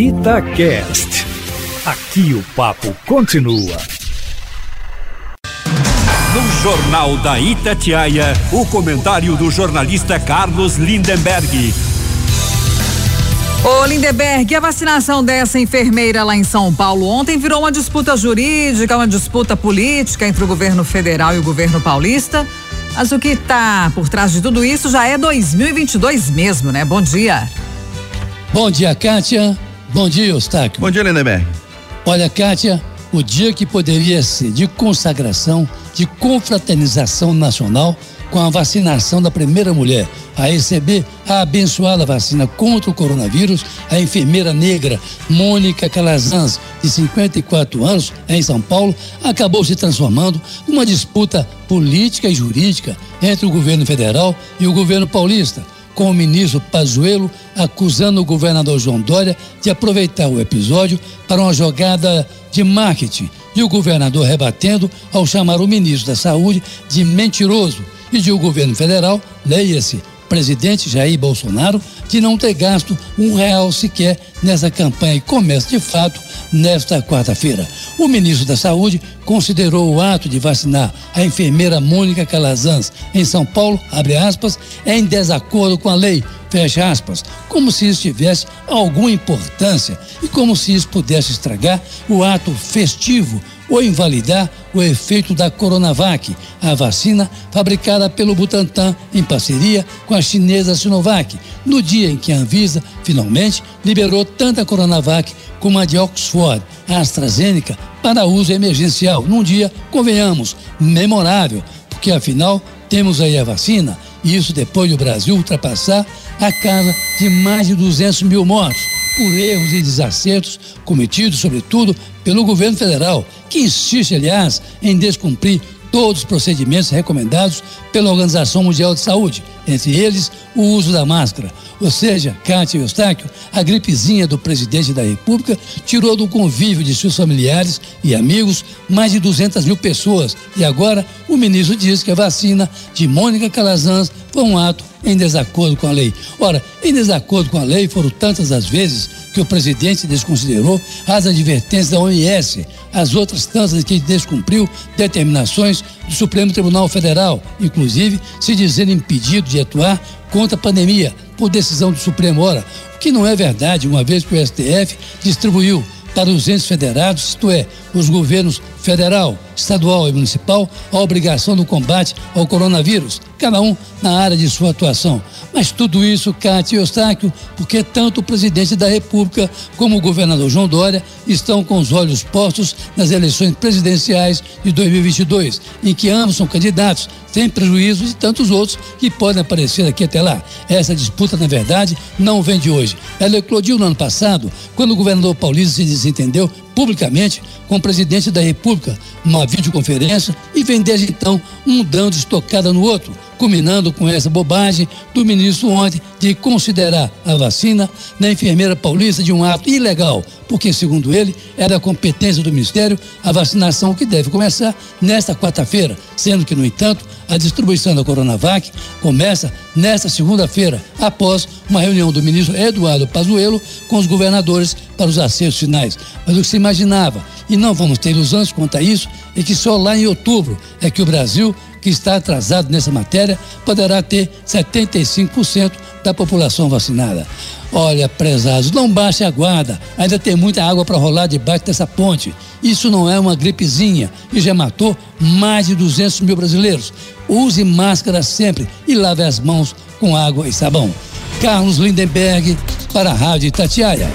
Itacast. Aqui o papo continua. No Jornal da Itatiaia, o comentário do jornalista Carlos Lindenberg. Ô Lindeberg, a vacinação dessa enfermeira lá em São Paulo ontem virou uma disputa jurídica, uma disputa política entre o governo federal e o governo paulista. Mas o que está por trás de tudo isso já é 2022 mesmo, né? Bom dia. Bom dia, Kátia. Bom dia, Eustáquio. Bom dia, Lindeberg. Olha, Kátia, o dia que poderia ser de consagração, de confraternização nacional com a vacinação da primeira mulher a receber a abençoada vacina contra o coronavírus, a enfermeira negra Mônica Calazans, de 54 anos, em São Paulo, acabou se transformando numa disputa política e jurídica entre o governo federal e o governo paulista com o ministro Pazuello acusando o governador João Dória de aproveitar o episódio para uma jogada de marketing e o governador rebatendo ao chamar o ministro da Saúde de mentiroso. E de o governo federal, leia-se, presidente Jair Bolsonaro, de não ter gasto um real sequer nessa campanha e começa de fato nesta quarta-feira. O ministro da Saúde considerou o ato de vacinar a enfermeira Mônica Calazans em São Paulo, abre aspas, em desacordo com a lei, fecha aspas, como se isso tivesse alguma importância e como se isso pudesse estragar o ato festivo ou invalidar o efeito da Coronavac, a vacina fabricada pelo Butantan em parceria com a chinesa Sinovac, no dia em que a Anvisa finalmente liberou tanto a Coronavac como a de Oxford, a AstraZeneca, para uso emergencial, num dia, convenhamos, memorável, porque afinal temos aí a vacina, e isso depois do Brasil ultrapassar a casa de mais de 200 mil mortos por erros e desacertos cometidos, sobretudo, pelo governo federal, que insiste, aliás, em descumprir todos os procedimentos recomendados pela Organização Mundial de Saúde, entre eles o uso da máscara. Ou seja, Cátia Eustáquio, a gripezinha do presidente da República tirou do convívio de seus familiares e amigos mais de 200 mil pessoas. E agora o ministro diz que a vacina de Mônica Calazans foi um ato em desacordo com a lei. Ora, em desacordo com a lei foram tantas as vezes que o presidente desconsiderou as advertências da OMS, as outras tantas que descumpriu determinações do Supremo Tribunal Federal, inclusive se dizendo impedido de atuar contra a pandemia por decisão do Supremo. Ora, o que não é verdade, uma vez que o STF distribuiu para os entes federados, isto é, os governos federal, estadual e municipal, a obrigação do combate ao coronavírus, cada um na área de sua atuação. Mas tudo isso, Cátia e Eustáquio, porque tanto o presidente da República como o governador João Dória estão com os olhos postos nas eleições presidenciais de 2022, em que ambos são candidatos, sem prejuízo de tantos outros que podem aparecer aqui até lá. Essa disputa, na verdade, não vem de hoje. Ela eclodiu no ano passado, quando o governador paulista se desentendeu publicamente com o presidente da República numa videoconferência e vem desde então um dando estocada no outro, culminando com essa bobagem do ministro ontem de considerar a vacina na enfermeira paulista de um ato ilegal, porque, segundo ele, era a competência do Ministério a vacinação que deve começar nesta quarta-feira, sendo que, no entanto, a distribuição da Coronavac começa nesta segunda-feira, após uma reunião do ministro Eduardo Pazuello com os governadores para os acertos finais. Mas o que se imaginava, e não vamos ter ilusões quanto a isso, é que só lá em outubro é que o Brasil, que está atrasado nessa matéria, poderá ter 75% da população vacinada. Olha, prezados, não baixe a guarda, ainda tem muita água para rolar debaixo dessa ponte. Isso não é uma gripezinha e já matou mais de 200 mil brasileiros. Use máscara sempre e lave as mãos com água e sabão. Carlos Lindenberg, para a Rádio Itatiaia.